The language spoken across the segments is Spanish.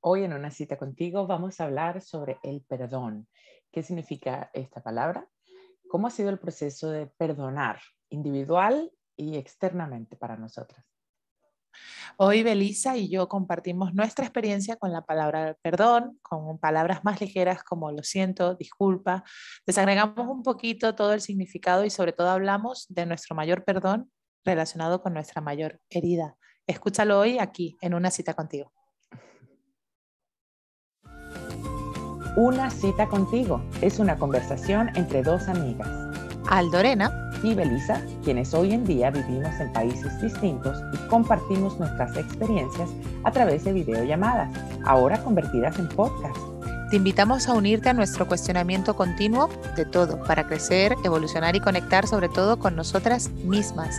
Hoy en una cita contigo vamos a hablar sobre el perdón. ¿Qué significa esta palabra? ¿Cómo ha sido el proceso de perdonar individual y externamente para nosotras? Hoy Belisa y yo compartimos nuestra experiencia con la palabra perdón, con palabras más ligeras como lo siento, disculpa. Desagregamos un poquito todo el significado y sobre todo hablamos de nuestro mayor perdón relacionado con nuestra mayor herida. Escúchalo hoy aquí en una cita contigo. Una cita contigo es una conversación entre dos amigas. Aldorena y Belisa, quienes hoy en día vivimos en países distintos y compartimos nuestras experiencias a través de videollamadas, ahora convertidas en podcast. Te invitamos a unirte a nuestro cuestionamiento continuo de todo para crecer, evolucionar y conectar sobre todo con nosotras mismas.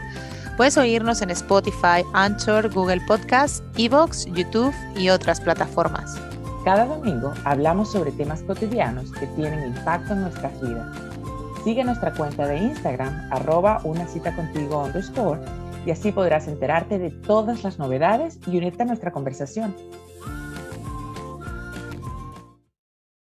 Puedes oírnos en Spotify, Anchor, Google Podcasts, Evox, YouTube y otras plataformas. Cada domingo hablamos sobre temas cotidianos que tienen impacto en nuestras vidas. Sigue nuestra cuenta de Instagram, arroba una cita contigo underscore, y así podrás enterarte de todas las novedades y unirte a nuestra conversación.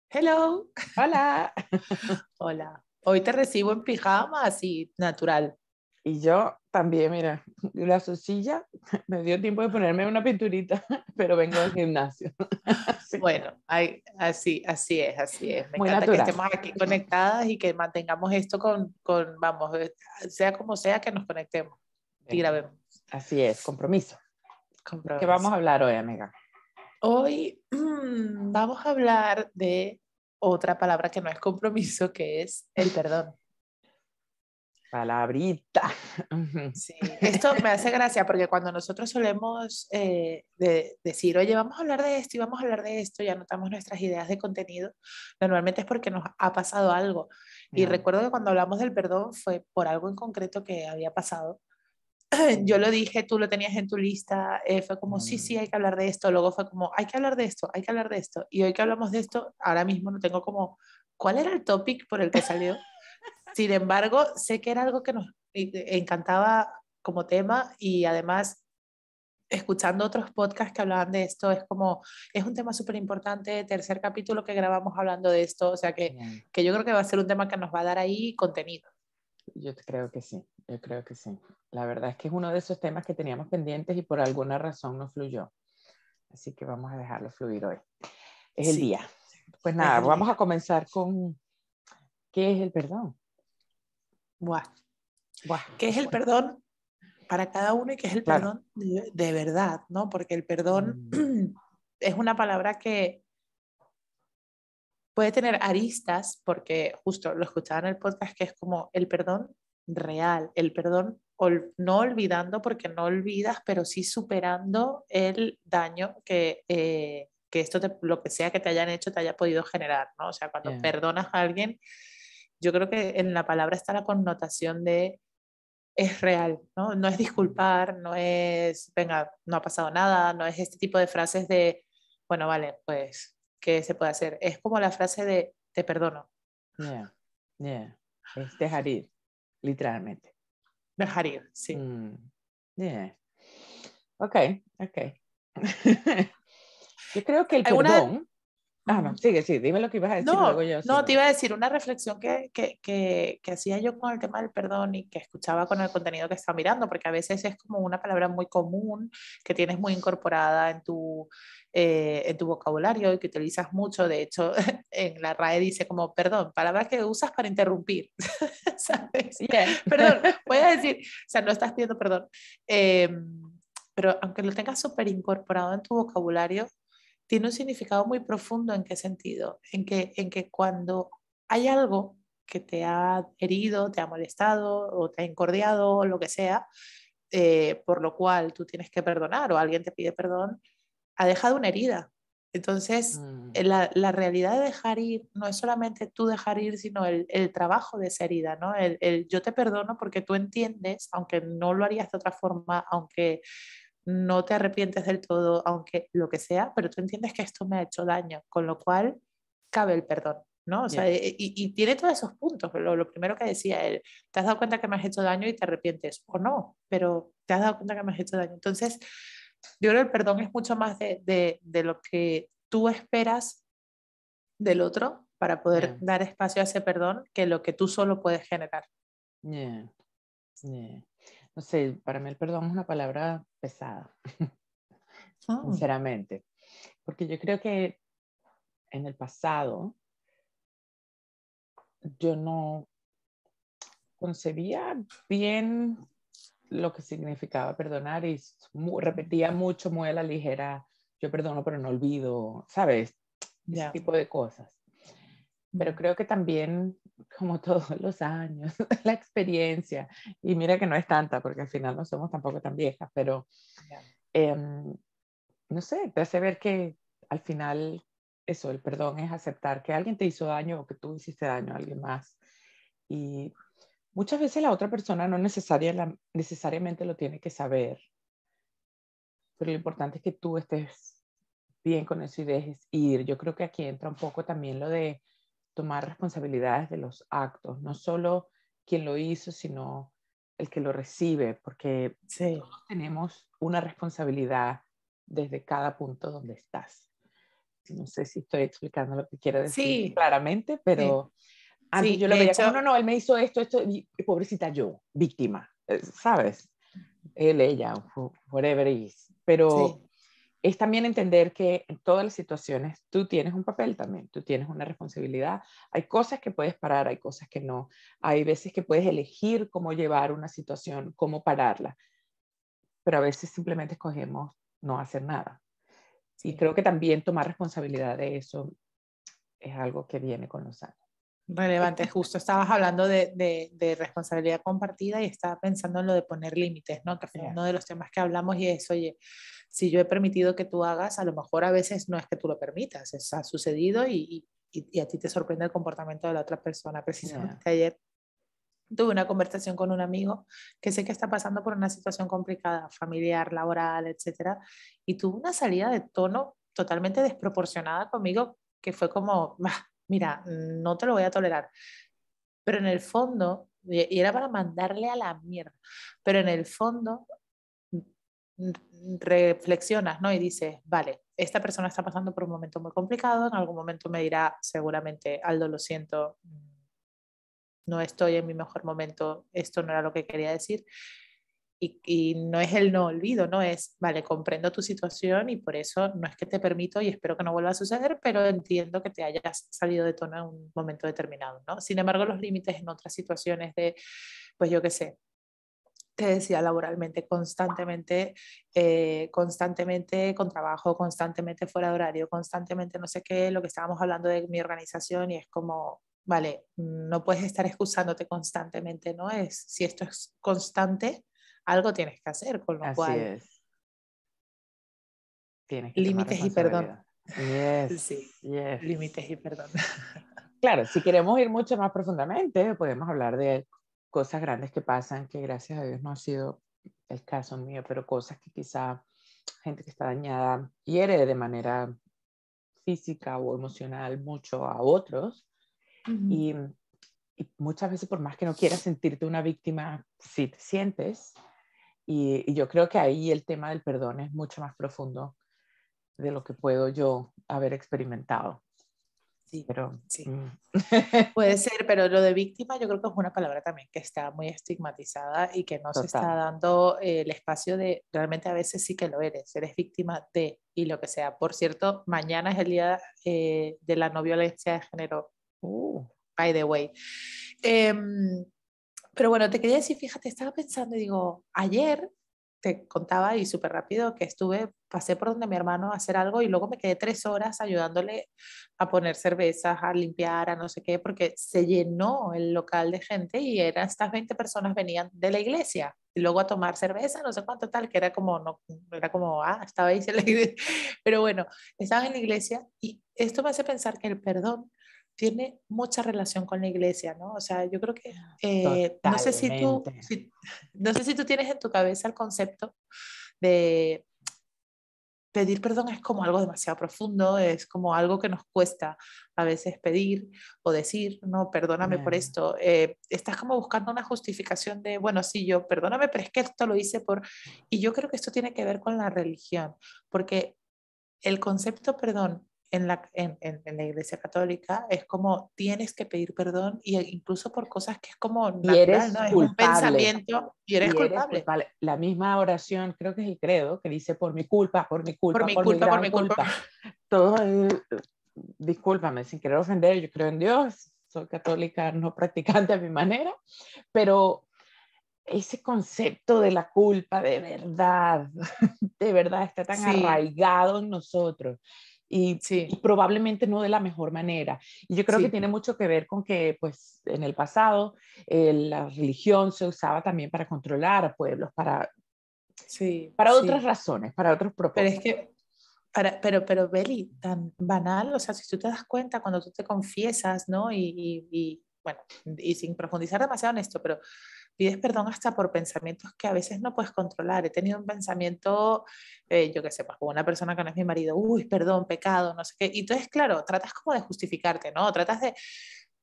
Hello. Hola. Hola. Hoy te recibo en pijama, así natural. Y yo también, mira, la sosilla me dio tiempo de ponerme una pinturita, pero vengo del gimnasio. Bueno, así, así es, así es. Me encanta que estemos aquí conectadas y que mantengamos esto con, con, vamos, eh, sea como sea que nos conectemos y grabemos. Así es, compromiso. compromiso. ¿Qué vamos a hablar hoy, amiga? Hoy vamos a hablar de otra palabra que no es compromiso, que es el perdón. Palabrita. Sí, esto me hace gracia porque cuando nosotros solemos eh, decir, oye, vamos a hablar de esto y vamos a hablar de esto y anotamos nuestras ideas de contenido, normalmente es porque nos ha pasado algo. Y recuerdo que cuando hablamos del perdón fue por algo en concreto que había pasado. Yo lo dije, tú lo tenías en tu lista, eh, fue como, sí, sí, hay que hablar de esto. Luego fue como, hay que hablar de esto, hay que hablar de esto. Y hoy que hablamos de esto, ahora mismo no tengo como, ¿cuál era el topic por el que salió? Sin embargo, sé que era algo que nos encantaba como tema y además escuchando otros podcasts que hablaban de esto, es como, es un tema súper importante, tercer capítulo que grabamos hablando de esto, o sea que, que, yo creo que va a ser un tema que nos va a dar ahí contenido. Yo creo que sí, yo creo que sí. La verdad es que es uno de esos temas que teníamos pendientes y por alguna razón no fluyó. Así que vamos a dejarlo fluir hoy. Es el día. Pues nada, vamos a comenzar con, ¿qué es el perdón? Buah. ¿Qué es el perdón para cada uno y qué es el perdón de, verdad? ¿no? Porque el perdón mm. es una palabra que puede tener aristas, porque justo lo escuchaba en el podcast, que es como el perdón real, el perdón no olvidando, porque no olvidas, pero sí superando el daño que, eh, que esto, lo que sea que te hayan hecho, te haya podido generar, ¿no? O sea, cuando perdonas a alguien, yo creo que en la palabra está la connotación de es real, ¿no? No es disculpar, no es, venga, no ha pasado nada, no es este tipo de frases de, bueno, vale, pues, ¿qué se puede hacer? Es como la frase de, te perdono. Yeah, yeah. Es dejar ir, literalmente. Dejar ir, sí. Mm, yeah. Ok, ok. yo creo que el perdón... Ah, no, sigue, sí, dime lo que ibas a decir. No, yo, no te iba a decir una reflexión que, que, que, que, hacía yo con el tema del perdón y que escuchaba con el contenido que estaba mirando, porque a veces es como una palabra muy común que tienes muy incorporada en tu, eh, en tu vocabulario y que utilizas mucho. De hecho, en la RAE dice como perdón, palabra que usas para interrumpir. ¿Sabes? Perdón, voy a decir, o sea, no estás pidiendo perdón. Em, pero aunque lo tengas súper incorporado en tu vocabulario, tiene un significado muy profundo. ¿En qué sentido? En que, en que cuando hay algo que te ha herido, te ha molestado o te ha incordiado o lo que sea, eh, por lo cual tú tienes que perdonar o alguien te pide perdón, ha dejado una herida. Entonces, mm. la, la, realidad de dejar ir no es solamente tú dejar ir, sino el, el trabajo de esa herida, ¿no? El, el, yo te perdono porque tú entiendes, aunque no lo harías de otra forma, aunque no te arrepientes del todo, aunque lo que sea, pero tú entiendes que esto me ha hecho daño, con lo cual cabe el perdón, ¿no? O sea, y, y, tiene todos esos puntos. Lo, lo, primero que decía él, te has dado cuenta que me has hecho daño y te arrepientes, o no, pero te has dado cuenta que me has hecho daño. Entonces, yo creo que el perdón es mucho más de, de, de lo que tú esperas del otro para poder dar espacio a ese perdón que lo que tú solo puedes generar. No sé, para mí el perdón es una palabra pesada, ah. sinceramente, porque yo creo que en el pasado yo no concebía bien lo que significaba perdonar y repetía mucho muy a la ligera, yo perdono pero no olvido, ¿sabes? Ese tipo de cosas. Pero creo que también, como todos los años, la experiencia, y mira que no es tanta, porque al final no somos tampoco tan viejas, pero em, no sé, te hace ver que al final eso, el perdón es aceptar que alguien te hizo daño o que tú hiciste daño a alguien más. Y muchas veces la otra persona no necesariamente lo tiene que saber, pero lo importante es que tú estés bien con eso y dejes ir. Yo creo que aquí entra un poco también lo de tomar responsabilidades de los actos, no solo quien lo hizo, sino el que lo recibe, porque todos tenemos una responsabilidad desde cada punto donde estás. No sé si estoy explicando lo que quiero decir claramente, pero antes yo lo veía como, no, no, él me hizo esto, esto, y pobrecita yo, víctima, eh, ¿sabes? Él, ella, whatever it is. Pero es también entender que en todas las situaciones tú tienes un papel también, tú tienes una responsabilidad. Hay cosas que puedes parar, hay cosas que no. Hay veces que puedes elegir cómo llevar una situación, cómo pararla, pero a veces simplemente escogemos no hacer nada. Y creo que también tomar responsabilidad de eso es algo que viene con los años. Relevante, justo estabas hablando de, de, responsabilidad compartida y estaba pensando en lo de poner límites, ¿no? Que fue uno de los temas que hablamos y es, oye, si yo he permitido que tú hagas, a lo mejor a veces no es que tú lo permitas, eso ha sucedido y, y, y a ti te sorprende el comportamiento de la otra persona. Precisamente ayer tuve una conversación con un amigo que sé que está pasando por una situación complicada, familiar, laboral, etcétera, y tuvo una salida de tono totalmente desproporcionada conmigo que fue como, mira, no te lo voy a tolerar. Pero en el fondo, y era para mandarle a la mierda, pero en el fondo reflexionas, ¿no? Y dices, vale, esta persona está pasando por un momento muy complicado, en algún momento me dirá seguramente, Aldo, lo siento, no estoy en mi mejor momento, esto no era lo que quería decir, y, no es el no olvido, no es, vale, comprendo tu situación y por eso no es que te permito y espero que no vuelva a suceder, pero entiendo que te hayas salido de tono en un momento determinado, ¿no? Sin embargo, los límites en otras situaciones de, pues yo qué sé, te decía laboralmente, constantemente, eh, constantemente con trabajo, constantemente fuera de horario, constantemente no sé qué, lo que estábamos hablando de mi organización y es como, vale, no puedes estar excusándote constantemente, ¿no? Es, si esto es constante, algo tienes que hacer, con lo Así cual... Es. Tienes límites y perdón. Yes, sí, límites y perdón. Claro, si queremos ir mucho más profundamente, podemos hablar de cosas grandes que pasan, que gracias a Dios no ha sido el caso mío, pero cosas que quizá gente que está dañada hiere de manera física o emocional mucho a otros. y, y, muchas veces, por más que no quieras sentirte una víctima, sí te sientes, y, yo creo que ahí el tema del perdón es mucho más profundo de lo que puedo yo haber experimentado. Sí, pero sí. Mm. Puede ser, pero lo de víctima yo creo que es una palabra también que está muy estigmatizada y que no se está dando el espacio de realmente a veces sí que lo eres, eres víctima de y lo que sea. Por cierto, mañana es el día eh, de la no violencia de género. Uh. By the way. Eh, pero bueno, te quería decir, fíjate, estaba pensando y digo, ayer te contaba y súper rápido que estuve, pasé por donde mi hermano a hacer algo y luego me quedé tres horas ayudándole a poner cervezas, a limpiar, a no sé qué, porque se llenó el local de gente y eran estas 20 personas venían de la iglesia y luego a tomar cerveza, no sé cuánto tal, que era como, no, era como, ah, estaba ahí. Pero bueno, estaban en la iglesia y esto me hace pensar que el perdón tiene mucha relación con la iglesia, ¿no? O sea, yo creo que, eh, no, sé si tú, no sé si tú tienes en tu cabeza el concepto de pedir perdón es como algo demasiado profundo, es como algo que nos cuesta a veces pedir o decir, no, perdóname por esto. Eh, estás como buscando una justificación de, bueno, sí, yo, perdóname, pero es que esto lo hice por... Y yo creo que esto tiene que ver con la religión, porque el concepto perdón en la, en, en, la iglesia católica es como tienes que pedir perdón y incluso por cosas que es como natural, ¿no? Es un pensamiento y eres, culpable. La misma oración, creo que es el credo, que dice por mi culpa, por mi culpa, por mi culpa, por mi culpa. Todo, discúlpame, sin querer ofender, yo creo en Dios, soy católica no practicante a mi manera, pero ese concepto de la culpa de verdad, de verdad está tan arraigado en nosotros y, probablemente no de la mejor manera. Y yo creo que tiene mucho que ver con que pues en el pasado eh, la religión se usaba también para controlar a pueblos, para, sí, para otras razones, para otros propósitos. Pero es que para, pero, pero, Beli, tan banal, o sea, si tú te das cuenta cuando tú te confiesas, ¿no? Y, y, y, bueno, y sin profundizar demasiado en esto, pero pides perdón hasta por pensamientos que a veces no puedes controlar. He tenido un pensamiento, eh, yo qué sé, pues, con una persona que no es mi marido, uy, perdón, pecado, no sé qué. Y entonces, claro, tratas como de justificarte, ¿no? Tratas de...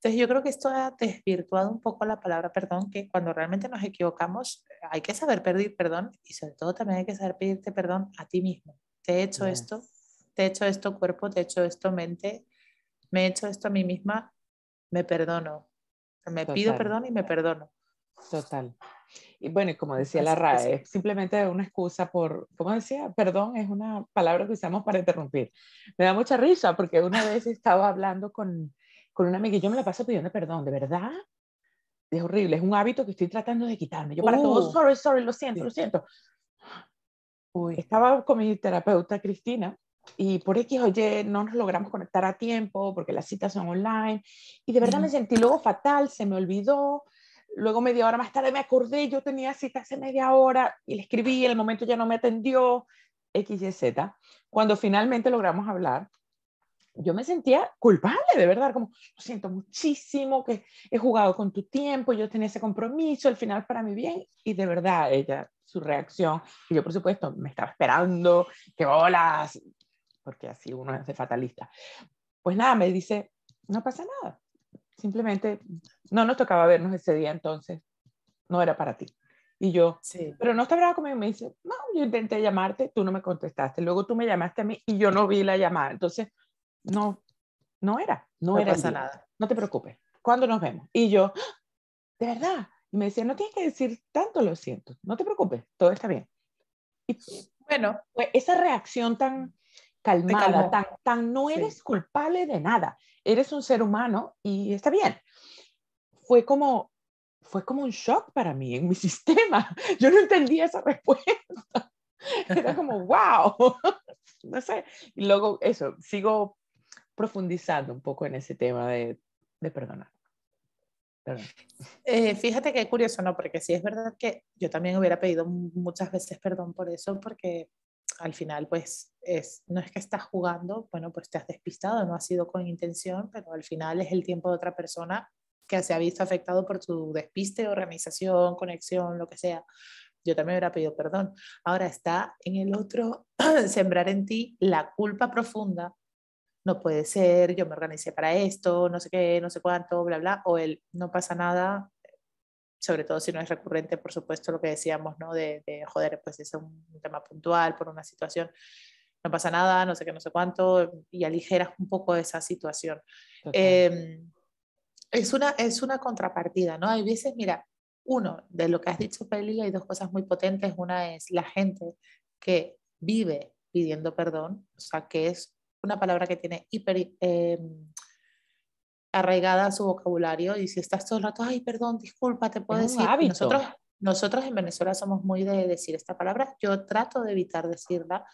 Entonces yo creo que esto ha desvirtuado un poco la palabra perdón, que cuando realmente nos equivocamos hay que saber pedir perdón y sobre todo también hay que saber pedirte perdón a ti mismo. Te he hecho esto, te he hecho esto cuerpo, te he hecho esto mente, me he hecho esto a mí misma, me perdono. Me pido perdón y me perdono. Total. Y bueno, como decía la RAE, es simplemente una excusa por, ¿cómo decía? Perdón es una palabra que usamos para interrumpir. Me da mucha risa porque una vez estaba hablando con, con una amiga y yo me la paso pidiendo perdón, ¿de verdad? Es horrible, es un hábito que estoy tratando de quitarme. Yo para todo, uh. sorry, sorry, lo siento, lo siento. Uy. Estaba con mi terapeuta Cristina y por X oye, no nos logramos conectar a tiempo porque las citas son online y de verdad me sentí luego fatal, se me olvidó Luego media hora más tarde me acordé, yo tenía cita hace media hora y le escribí, en el momento ya no me atendió, X, Y, Z. Cuando finalmente logramos hablar, yo me sentía culpable, de verdad, como, siento muchísimo que he jugado con tu tiempo, yo tenía ese compromiso, al final para mi bien, y de verdad ella, su reacción, y yo por supuesto me estaba esperando, que hola, porque así uno es fatalista. Pues nada, me dice, no pasa nada, simplemente no nos tocaba vernos ese día, entonces no era para ti. Y yo, sí. pero no está brava conmigo. Me dice, no, yo intenté llamarte, tú no me contestaste. Luego tú me llamaste a mí y yo no vi la llamada. Entonces, no, no era, no, era. pasa nada. No te preocupes. ¿Cuándo nos vemos? Y yo, de verdad. Y me decía, no tienes que decir tanto, lo siento. No te preocupes, todo está bien. Y bueno, pues esa reacción tan calmada, tan, tan no eres culpable de nada eres un ser humano y está bien. Fue como, fue como un shock para mí en mi sistema. Yo no entendía esa respuesta. Era como, wow. No sé. Y luego eso, sigo profundizando un poco en ese tema de, de perdonar. Eh, fíjate que curioso, ¿no? Porque sí es verdad que yo también hubiera pedido muchas veces perdón por eso, porque al final, pues, es, no es que estás jugando, bueno, pues te has despistado, no ha sido con intención, pero al final es el tiempo de otra persona que se ha visto afectado por tu despiste, organización, conexión, lo que sea. Yo también hubiera pedido perdón. Ahora está en el otro sembrar en ti la culpa profunda. No puede ser, yo me organicé para esto, no sé qué, no sé cuánto, bla, bla, o el no pasa nada, sobre todo si no es recurrente, por supuesto, lo que decíamos, ¿no? De, joder, pues es un, tema puntual por una situación, no pasa nada, no sé qué, no sé cuánto, y aligeras un poco esa situación. Em, es, una, es una contrapartida, ¿no? Hay veces, mira, uno, de lo que has dicho, Peli, hay dos cosas muy potentes. Una es la gente que vive pidiendo perdón, o sea, que es una palabra que tiene hiper... Em, arraigada a su vocabulario y si estás todo el rato, ay, perdón, disculpa, te puedo decir. Nosotros, nosotros en Venezuela somos muy de decir esta palabra, yo trato de evitar decirla,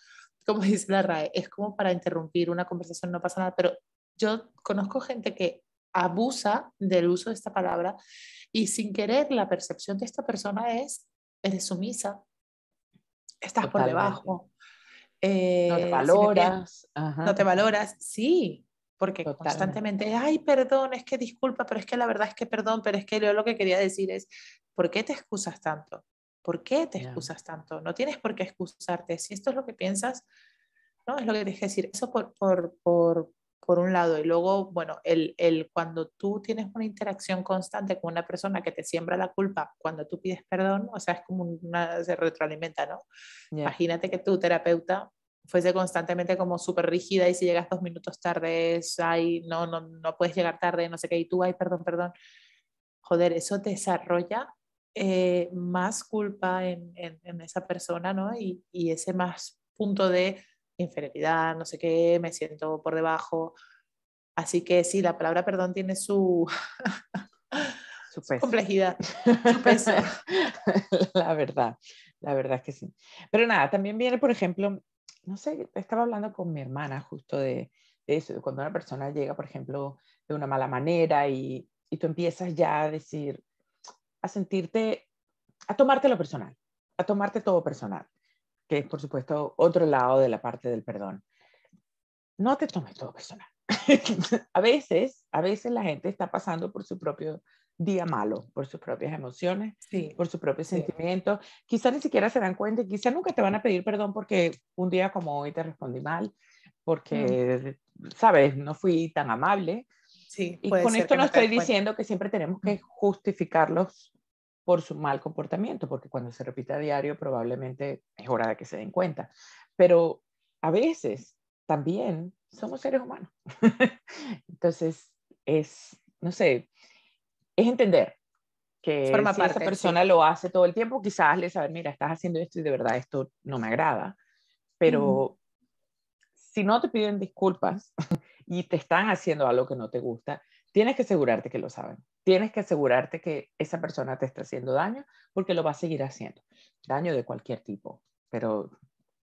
como dice la RAE, es como para interrumpir una conversación, no pasa nada, pero yo conozco gente que abusa del uso de esta palabra y sin querer la percepción de esta persona es, eres sumisa, estás por debajo. Eh, no te valoras. no te valoras, sí, porque constantemente, ay, perdón, es que disculpa, pero es que la verdad es que perdón, pero es que yo lo que quería decir es, ¿por qué te excusas tanto? ¿Por qué te excusas tanto? No tienes por qué excusarte. Si esto es lo que piensas, ¿no? Es lo que tienes que decir. Eso por, por, por, por un lado. Y luego, bueno, el, el, cuando tú tienes una interacción constante con una persona que te siembra la culpa, cuando tú pides perdón, o sea, es como una, se retroalimenta, ¿no? Imagínate que tu terapeuta fuese constantemente como súper rígida y si llegas dos minutos tarde, es, ay, no, no, no puedes llegar tarde, no sé qué, y tú, ay, perdón, perdón. Joder, eso desarrolla eh, más culpa en, en, esa persona, ¿no? Y, y, ese más punto de inferioridad, no sé qué, me siento por debajo. Así que sí, la palabra perdón tiene su, su, complejidad, su peso. la verdad, la verdad es que sí. Pero nada, también viene, por ejemplo, no sé, estaba hablando con mi hermana justo de, eso, de cuando una persona llega, por ejemplo, de una mala manera y, y tú empiezas ya a decir, a sentirte, a tomarte lo personal, a tomarte todo personal, que es por supuesto otro lado de la parte del perdón. No te tomes todo personal. a veces, a veces la gente está pasando por su propio día malo, por sus propias emociones, por sus propios sentimientos. Quizás ni siquiera se dan cuenta y quizás nunca te van a pedir perdón porque un día como hoy te respondí mal, porque, sabes, no fui tan amable. Sí, y con esto no estoy diciendo que siempre tenemos que justificarlos por su mal comportamiento, porque cuando se repite a diario probablemente es hora de que se den cuenta. Pero a veces también somos seres humanos. Entonces, es, no sé, es entender que si esa persona lo hace todo el tiempo, quizás le saber, mira, estás haciendo esto y de verdad esto no me agrada, pero si no te piden disculpas y te están haciendo algo que no te gusta, tienes que asegurarte que lo saben. Tienes que asegurarte que esa persona te está haciendo daño porque lo va a seguir haciendo. Daño de cualquier tipo, pero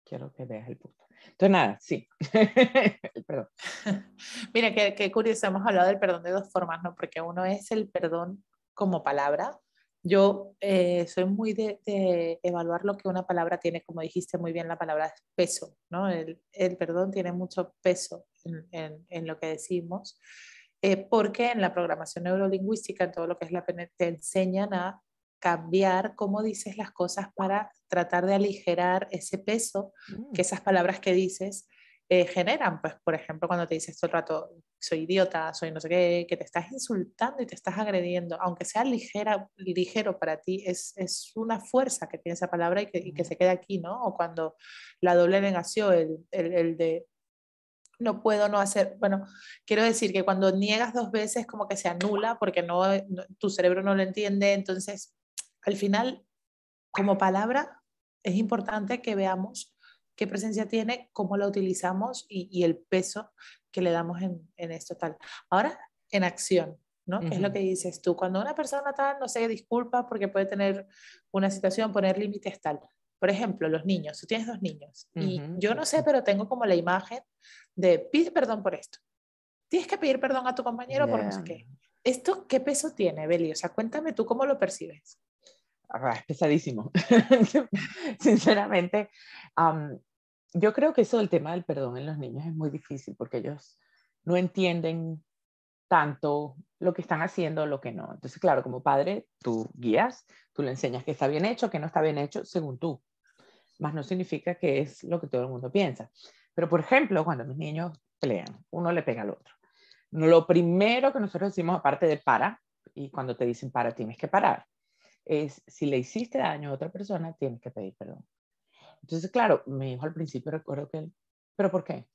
quiero que veas el punto. Entonces, nada, sí. perdón. Mira, qué, qué curioso, hemos hablado del perdón de dos formas, ¿no? Porque uno es el perdón como palabra. Yo eh, soy muy de, evaluar lo que una palabra tiene, como dijiste muy bien, la palabra es peso, ¿no? El, el perdón tiene mucho peso en, en, en lo que decimos, eh, porque en la programación neurolingüística, en todo lo que es la te enseñan a cambiar cómo dices las cosas para tratar de aligerar ese peso que mm. esas palabras que dices eh, generan. Pues, por ejemplo, cuando te dices todo el rato, soy idiota, soy no sé qué, que te estás insultando y te estás agrediendo, aunque sea ligera, ligero para ti, es, es una fuerza que tiene esa palabra y que, y que, se queda aquí, ¿no? O cuando la doble negación, el, el, el de no puedo no hacer, bueno, quiero decir que cuando niegas dos veces como que se anula porque no, tu cerebro no lo entiende, entonces al final, como palabra, es importante que veamos qué presencia tiene, cómo la utilizamos y, el peso que le damos en, esto tal. Ahora, en acción, ¿no? ¿Qué es lo que dices tú? Cuando una persona tal, no sé, disculpa porque puede tener una situación, poner límites tal. Por ejemplo, los niños, tú tienes dos niños y yo no sé, pero tengo como la imagen de pide perdón por esto. Tienes que pedir perdón a tu compañero por no sé qué. ¿Esto qué peso tiene, Beli? O sea, cuéntame tú cómo lo percibes. Ah, es pesadísimo. Sinceramente, yo creo que eso del tema del perdón en los niños es muy difícil porque ellos no entienden tanto lo que están haciendo o lo que no. Entonces, claro, como padre, tú guías, tú le enseñas que está bien hecho, que no está bien hecho, según tú. Más no significa que es lo que todo el mundo piensa. Pero, por ejemplo, cuando los niños pelean, uno le pega al otro. Lo primero que nosotros decimos, aparte de para, y cuando te dicen para, tienes que parar, es si le hiciste daño a otra persona, tienes que pedir perdón. Entonces, claro, mi hijo al principio recuerdo que él, ¿pero por qué?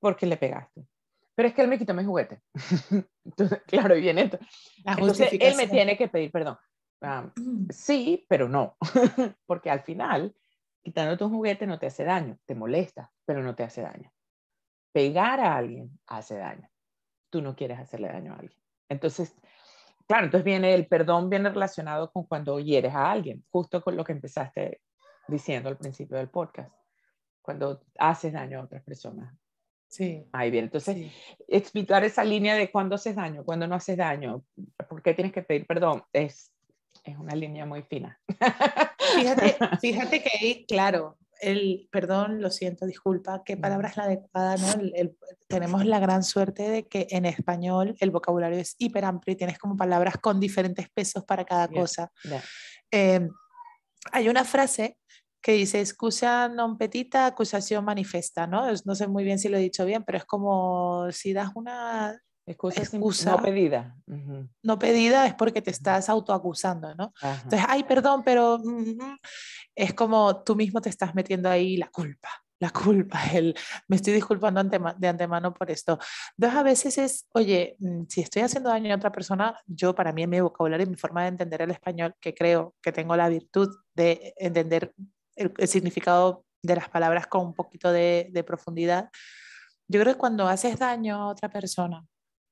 Porque le pegaste. Pero es que él me quitó mi juguete. Entonces, claro, y viene esto. Entonces, él me tiene que pedir perdón. Ah, sí, pero no. Porque al final, quitándote un juguete no te hace daño, te molesta, pero no te hace daño. Pegar a alguien hace daño. Tú no quieres hacerle daño a alguien. Entonces, Claro, entonces viene el perdón, viene relacionado con cuando hieres a alguien, justo con lo que empezaste diciendo al principio del podcast, cuando haces daño a otras personas. Sí. Ahí viene. Entonces, explicar esa línea de cuándo haces daño, cuándo no haces daño, por qué tienes que pedir perdón, es, es una línea muy fina. Fíjate, fíjate que ahí, claro, el perdón, lo siento, disculpa, qué palabra es la adecuada, ¿no? tenemos la gran suerte de que en español el vocabulario es hiper amplio y tienes como palabras con diferentes pesos para cada cosa. Em, hay una frase que dice excusa non petita, acusación manifesta, ¿no? No sé muy bien si lo he dicho bien, pero es como si das una Excusa, no pedida. No pedida es porque te estás autoacusando, ¿no? Entonces, ay, perdón, pero mm, mm", es como tú mismo te estás metiendo ahí la culpa. la culpa, el me estoy disculpando de antemano por esto. Dos, a veces es, oye, mm, si estoy haciendo daño a otra persona, yo para mí en mi vocabulario y mi forma de entender el español, que creo que tengo la virtud de entender el, significado de las palabras con un poquito de, de profundidad, yo creo que cuando haces daño a otra persona,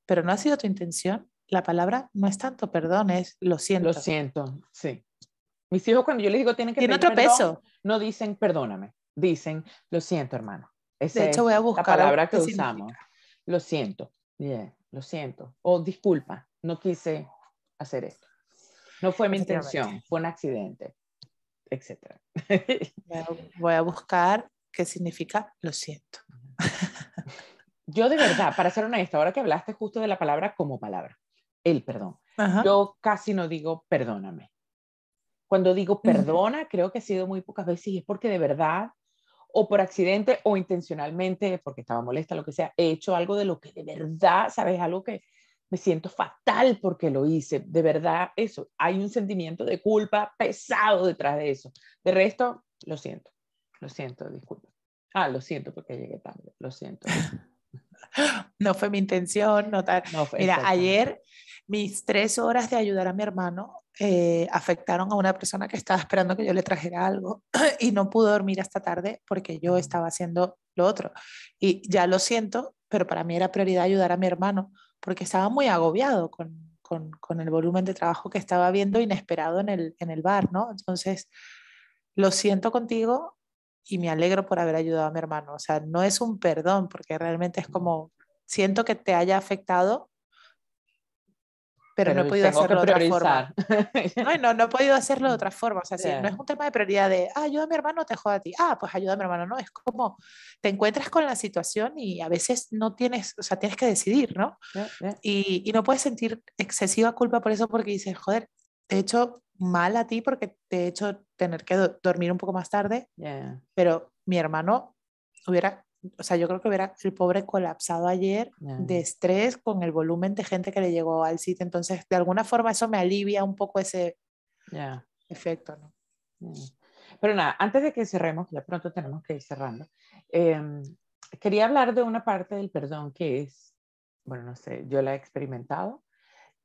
pero no ha sido tu intención, la palabra no es tanto perdón, es lo siento. Lo siento, sí. Mis hijos cuando yo les digo tienen que Tiene otro peso. No dicen perdóname, dicen lo siento, hermano. Esa de hecho, voy a buscar la palabra que usamos. Lo siento, bien, lo siento. O disculpa, no quise hacer esto. No fue mi intención, fue un accidente, etc. Voy a buscar qué significa lo siento. Yo de verdad, para ser honesta, ahora que hablaste justo de la palabra como palabra, el perdón, yo casi no digo perdóname. Cuando digo perdona, creo que ha sido muy pocas veces y es porque de verdad, o por accidente o intencionalmente, porque estaba molesta, lo que sea, he hecho algo de lo que de verdad, ¿sabes? Algo que me siento fatal porque lo hice. De verdad, eso. Hay un sentimiento de culpa pesado detrás de eso. De resto, lo siento. Lo siento, disculpa. Ah, lo siento porque llegué tarde. Lo siento. no fue mi intención, no Mira, ayer mis tres horas de ayudar a mi hermano eh, afectaron a una persona que estaba esperando que yo le trajera algo y no pudo dormir hasta tarde porque yo estaba haciendo lo otro. Y ya lo siento, pero para mí era prioridad ayudar a mi hermano porque estaba muy agobiado con, con, con el volumen de trabajo que estaba viendo inesperado en el, en el bar, ¿no? Entonces, lo siento contigo, y me alegro por haber ayudado a mi hermano. O sea, no es un perdón, porque realmente es como, siento que te haya afectado, pero, no he podido hacerlo de otra forma. No, no, no he podido hacerlo de otra forma. O sea, si no es un tema de prioridad de, ah, ayuda a mi hermano, te jodo a ti. Ah, pues ayuda a mi hermano. No, es como te encuentras con la situación y a veces no tienes, o sea, tienes que decidir, ¿no? Y, y, no puedes sentir excesiva culpa por eso porque dices, joder, de hecho, mal a ti porque te he hecho tener que dormir un poco más tarde, pero mi hermano hubiera, o sea, yo creo que hubiera el pobre colapsado ayer de estrés con el volumen de gente que le llegó al sitio, entonces de alguna forma eso me alivia un poco ese efecto, ¿no? Pero nada, antes de que cerremos, ya pronto tenemos que ir cerrando, em, quería hablar de una parte del perdón que es, bueno, no sé, yo la he experimentado,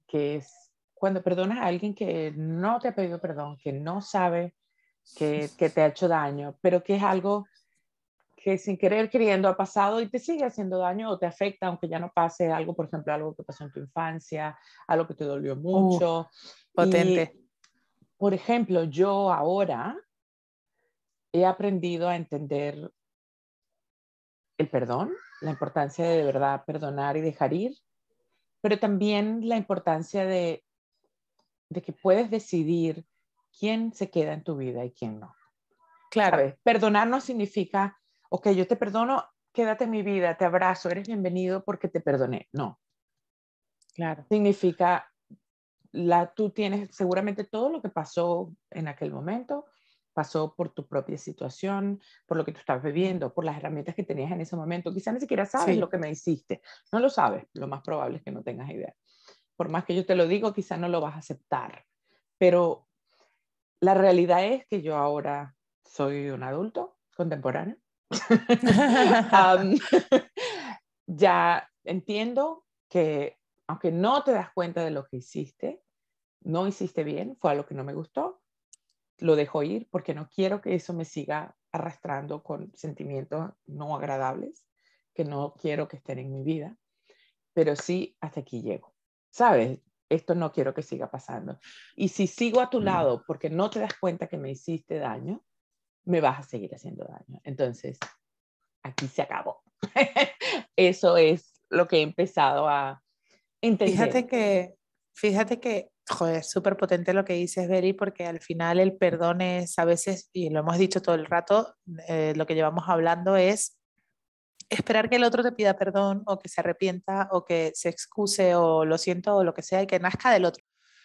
que es cuando perdonas a alguien que no te ha pedido perdón, que no sabe que, que, te ha hecho daño, pero que es algo que sin querer queriendo ha pasado y te sigue haciendo daño o te afecta, aunque ya no pase algo, por ejemplo, algo que pasó en tu infancia, algo que te dolió mucho. potente. por ejemplo, yo ahora he aprendido a entender el perdón, la importancia de de verdad perdonar y dejar ir, pero también la importancia de de que puedes decidir quién se queda en tu vida y quién no. Claro. Perdonar no significa, ok, yo te perdono, quédate en mi vida, te abrazo, eres bienvenido porque te perdoné. No. Claro. Significa, la, tú tienes seguramente todo lo que pasó en aquel momento, pasó por tu propia situación, por lo que tú estabas viviendo, por las herramientas que tenías en ese momento. Quizás ni siquiera sabes lo que me hiciste. No lo sabes. Lo más probable es que no tengas idea por más que yo te lo digo, quizá no lo vas a aceptar. Pero la realidad es que yo ahora soy un adulto contemporáneo. ya entiendo que aunque no te das cuenta de lo que hiciste, no hiciste bien, fue algo que no me gustó, lo dejo ir porque no quiero que eso me siga arrastrando con sentimientos no agradables, que no quiero que estén en mi vida, pero sí hasta aquí llego. ¿Sabes? Esto no quiero que siga pasando. Y si sigo a tu lado porque no te das cuenta que me hiciste daño, me vas a seguir haciendo daño. Entonces, aquí se acabó. Eso es lo que he empezado a entender. Fíjate que, fíjate que, joder, es súper potente lo que dices, Beri, porque al final el perdón es a veces, y lo hemos dicho todo el rato, eh, lo que llevamos hablando es esperar que el otro te pida perdón o que se arrepienta o que se excuse o lo siento o lo que sea y que nazca del otro.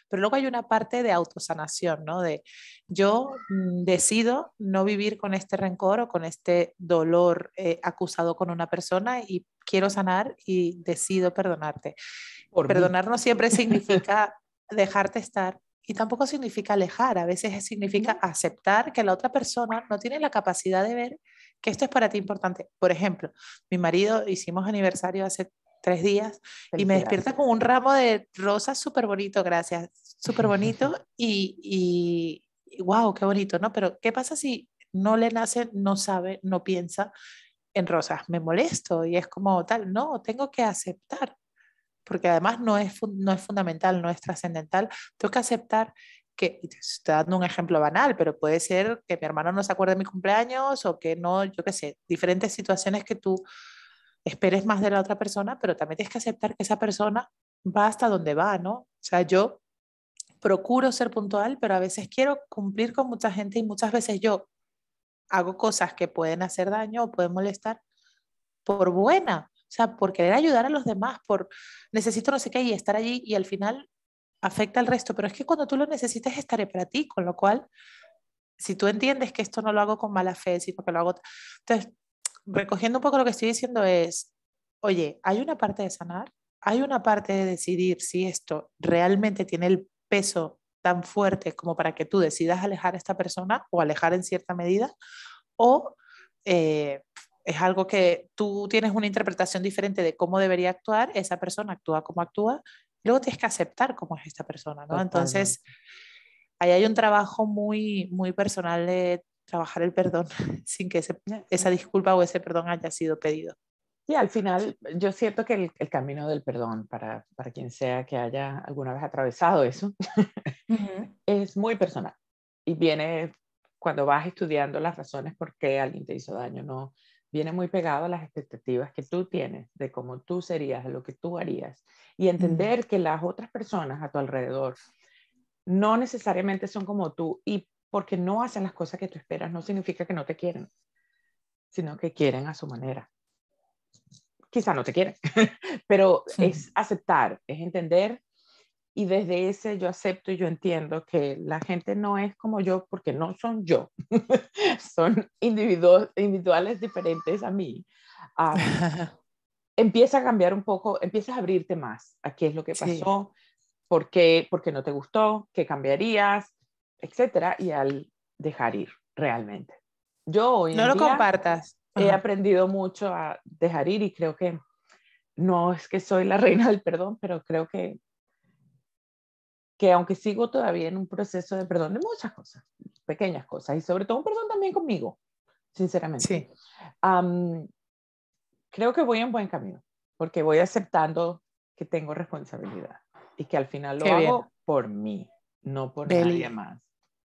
Pero luego hay una parte de autosanación, ¿no? De yo mm, decido no vivir con este rencor o con este dolor eh, acusado con una persona y quiero sanar y decido perdonarte. Por Perdonar no siempre significa dejarte estar y tampoco significa alejar, a veces significa aceptar que la otra persona no tiene la capacidad de ver que esto es para ti importante. Por ejemplo, mi marido hicimos aniversario hace tres días y me despierta con un ramo de rosas súper bonito, gracias, súper bonito y, y wow, qué bonito, ¿no? Pero ¿qué pasa si no le nace, no sabe, no piensa en rosas? Me molesto y es como tal, no, tengo que aceptar, porque además no es, no es fundamental, no es trascendental, tengo que aceptar que, estoy dando un ejemplo banal, pero puede ser que mi hermano no se acuerde de mi cumpleaños o que no, yo qué sé, diferentes situaciones que tú esperes más de la otra persona, pero también tienes que aceptar que esa persona va hasta donde va, ¿no? O sea, yo procuro ser puntual, pero a veces quiero cumplir con mucha gente y muchas veces yo hago cosas que pueden hacer daño o pueden molestar por buena, o sea, por querer ayudar a los demás, por necesito no sé qué y estar allí y al final afecta al resto, pero es que cuando tú lo necesites estaré para ti, con lo cual, si tú entiendes que esto no lo hago con mala fe, sino que lo hago... Entonces, recogiendo un poco lo que estoy diciendo es, oye, hay una parte de sanar, hay una parte de decidir si esto realmente tiene el peso tan fuerte como para que tú decidas alejar a esta persona o alejar en cierta medida, o eh, es algo que tú tienes una interpretación diferente de cómo debería actuar, esa persona actúa como actúa, luego tienes que aceptar cómo es esta persona, ¿no? Entonces, ahí hay un trabajo muy, muy personal de trabajar el perdón sin que esa disculpa o ese perdón haya sido pedido. Y al final, yo siento que el, camino del perdón, para, para, quien sea que haya alguna vez atravesado eso, es muy personal. Y viene cuando vas estudiando las razones por qué alguien te hizo daño, ¿no? Viene muy pegado a las expectativas que tú tienes de cómo tú serías, de lo que tú harías. Y entender que las otras personas a tu alrededor no necesariamente son como tú. Y porque no hacen las cosas que tú esperas, no significa que no te quieren, sino que quieren a su manera. Quizá no te quieren, pero es aceptar, es entender y desde ese yo acepto y yo entiendo que la gente no es como yo porque no son yo, son individuos, individuales diferentes a mí. empieza a cambiar un poco, empiezas a abrirte más a qué es lo que pasó, por, qué, por qué no te gustó, qué cambiarías, etcétera, y al dejar ir realmente. Yo hoy no lo compartas. He aprendido mucho a dejar ir y creo que no es que soy la reina del perdón, pero creo que que aunque sigo todavía en un proceso de perdón de muchas cosas, pequeñas cosas, y sobre todo un perdón también conmigo, sinceramente. Sí. creo que voy en buen camino, porque voy aceptando que tengo responsabilidad y que al final lo hago por mí, no por nadie más.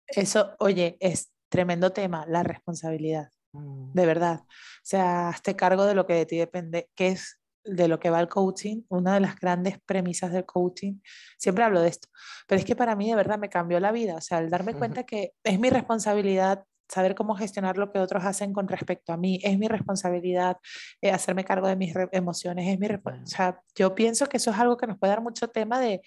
Eso, oye, es tremendo tema, la responsabilidad, mm. de verdad. O sea, hazte cargo de lo que de ti depende, que es de lo que va el coaching, una de las grandes premisas del coaching, siempre hablo de esto, pero es que para mí de verdad me cambió la vida, o sea, al darme cuenta que es mi responsabilidad saber cómo gestionar lo que otros hacen con respecto a mí, es mi responsabilidad eh, hacerme cargo de mis emociones, es mi o sea, yo pienso que eso es algo que nos puede dar mucho tema de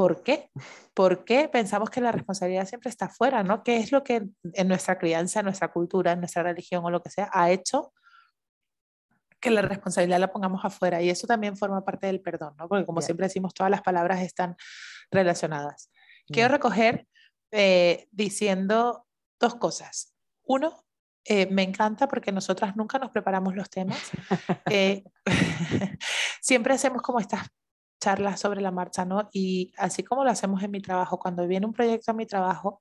¿Por qué? ¿Por qué pensamos que la responsabilidad siempre está fuera? ¿no? ¿Qué es lo que en nuestra crianza, en nuestra cultura, en nuestra religión o lo que sea ha hecho que la responsabilidad la pongamos afuera? Y eso también forma parte del perdón, ¿no? Porque como siempre decimos, todas las palabras están relacionadas. Quiero recoger eh, diciendo dos cosas. Uno, eh, me encanta porque nosotras nunca nos preparamos los temas. Eh, siempre hacemos como estas charlas sobre la marcha, ¿no? Y así como lo hacemos en mi trabajo, cuando viene un proyecto a mi trabajo,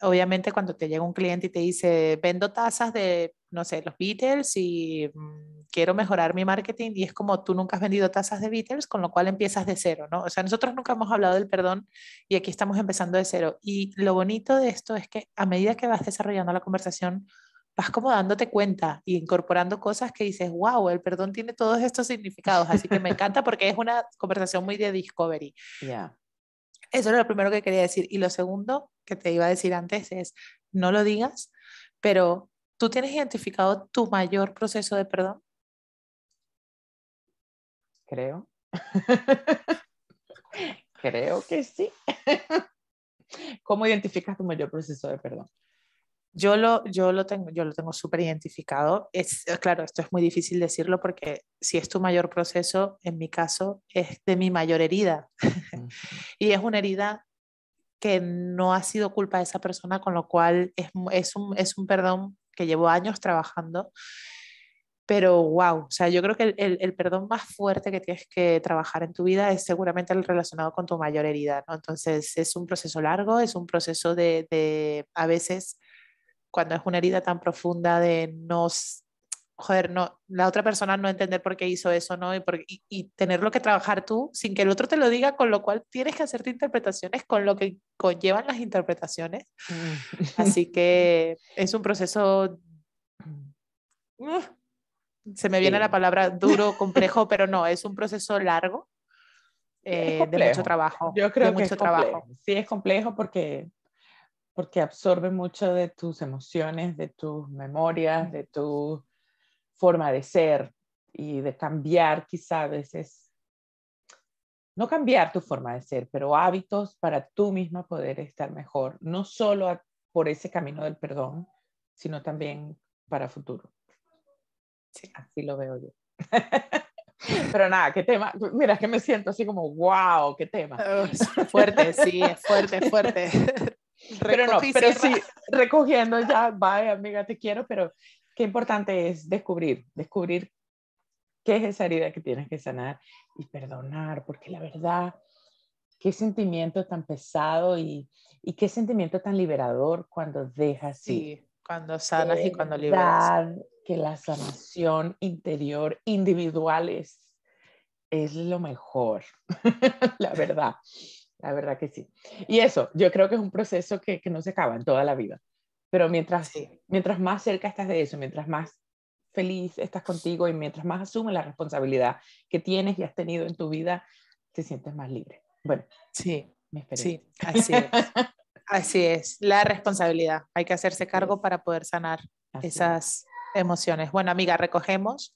obviamente cuando te llega un cliente y te dice, vendo tazas de, no sé, los Beatles y mm, quiero mejorar mi marketing y es como tú nunca has vendido tazas de Beatles, con lo cual empiezas de cero, ¿no? O sea, nosotros nunca hemos hablado del perdón y aquí estamos empezando de cero. Y lo bonito de esto es que a medida que vas desarrollando la conversación, vas como dándote cuenta y incorporando cosas que dices, wow, el perdón tiene todos estos significados, así que me encanta porque es una conversación muy de discovery. Eso era lo primero que quería decir. Y lo segundo que te iba a decir antes es, no lo digas, pero ¿tú tienes identificado tu mayor proceso de perdón? Creo. Creo que sí. ¿Cómo identificas tu mayor proceso de perdón? Yo lo, yo lo tengo, yo lo tengo súper identificado. Es, claro, esto es muy difícil decirlo porque si es tu mayor proceso, en mi caso, es de mi mayor herida. y es una herida que no ha sido culpa de esa persona, con lo cual es, es, un, es un perdón que llevo años trabajando. Pero wow, o sea, yo creo que el, el, perdón más fuerte que tienes que trabajar en tu vida es seguramente el relacionado con tu mayor herida, ¿no? Entonces es un proceso largo, es un proceso de, de a veces cuando es una herida tan profunda de no, joder, no, la otra persona no entender por qué hizo eso, ¿no? Y, por, y, tenerlo que trabajar tú sin que el otro te lo diga, con lo cual tienes que hacerte interpretaciones con lo que conllevan las interpretaciones. Mm. Así que es un proceso... se me viene la palabra duro, complejo, pero no, es un proceso largo. Eh, de mucho trabajo. Yo creo que mucho trabajo. Sí, es complejo porque porque absorbe mucho de tus emociones, de tus memorias, de tu forma de ser y de cambiar quizá a veces, no cambiar tu forma de ser, pero hábitos para tú misma poder estar mejor, no solo por ese camino del perdón, sino también para futuro. Sí. Así lo veo yo. Pero nada, qué tema. Mira, es que me siento así como, wow, qué tema. fuerte, sí, es fuerte, fuerte. pero no, pero sí, recogiendo ya, vaya amiga, te quiero, pero qué importante es descubrir, descubrir qué es esa herida que tienes que sanar y perdonar, porque la verdad, qué sentimiento tan pesado y, y qué sentimiento tan liberador cuando dejas Sí, cuando sanas y cuando liberas. Que la sanación interior individual es, es lo mejor, la verdad. La verdad que sí. Y eso, yo creo que es un proceso que, que no se acaba en toda la vida. Pero mientras, mientras más cerca estás de eso, mientras más feliz estás contigo y mientras más asumes la responsabilidad que tienes y has tenido en tu vida, te sientes más libre. Bueno, sí, sí así es. así es, la responsabilidad. Hay que hacerse cargo para poder sanar esas emociones. Bueno, amiga, recogemos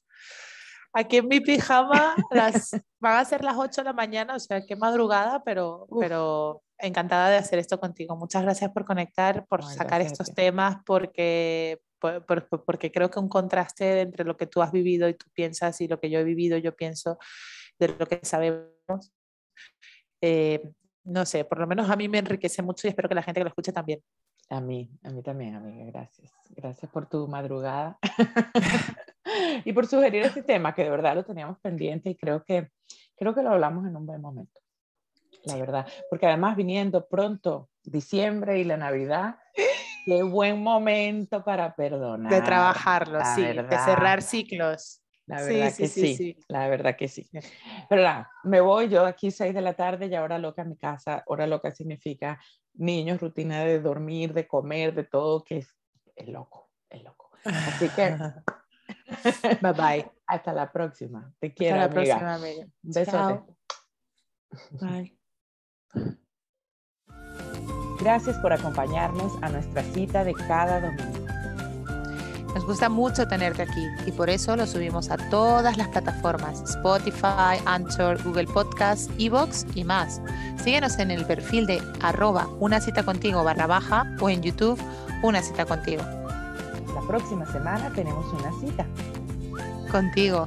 aquí en mi pijama las, van a ser las 8 de la mañana, o sea, qué madrugada, pero, pero encantada de hacer esto contigo. Muchas gracias por conectar, por sacar estos temas, porque, porque creo que un contraste entre lo que tú has vivido y tú piensas y lo que yo he vivido, yo pienso de lo que sabemos. Eh, no sé, por lo menos a mí me enriquece mucho y espero que la gente que lo escuche también. A mí, a mí también, amiga, gracias. Gracias por tu madrugada. y por sugerir este tema que de verdad lo teníamos pendiente y creo que, creo que lo hablamos en un buen momento, la verdad, porque además viniendo pronto diciembre y la Navidad, qué buen momento para perdonar. De trabajarlo, sí, de cerrar ciclos. La verdad que sí, la verdad que sí. Pero nada, me voy yo aquí seis de la tarde y ahora loca a mi casa. Hora loca significa niños, rutina de dormir, de comer, de todo, que es, es loco, es loco. Así que Bye bye. Hasta la próxima. Te quiero. Hasta la próxima, amiga. Besote. Bye. Gracias por acompañarnos a nuestra cita de cada domingo. Nos gusta mucho tenerte aquí y por eso lo subimos a todas las plataformas, Spotify, Anchor, Google Podcasts, Evox y más. Síguenos en el perfil de arroba una cita contigo barra baja o en YouTube una cita contigo próxima semana tenemos una cita. Contigo.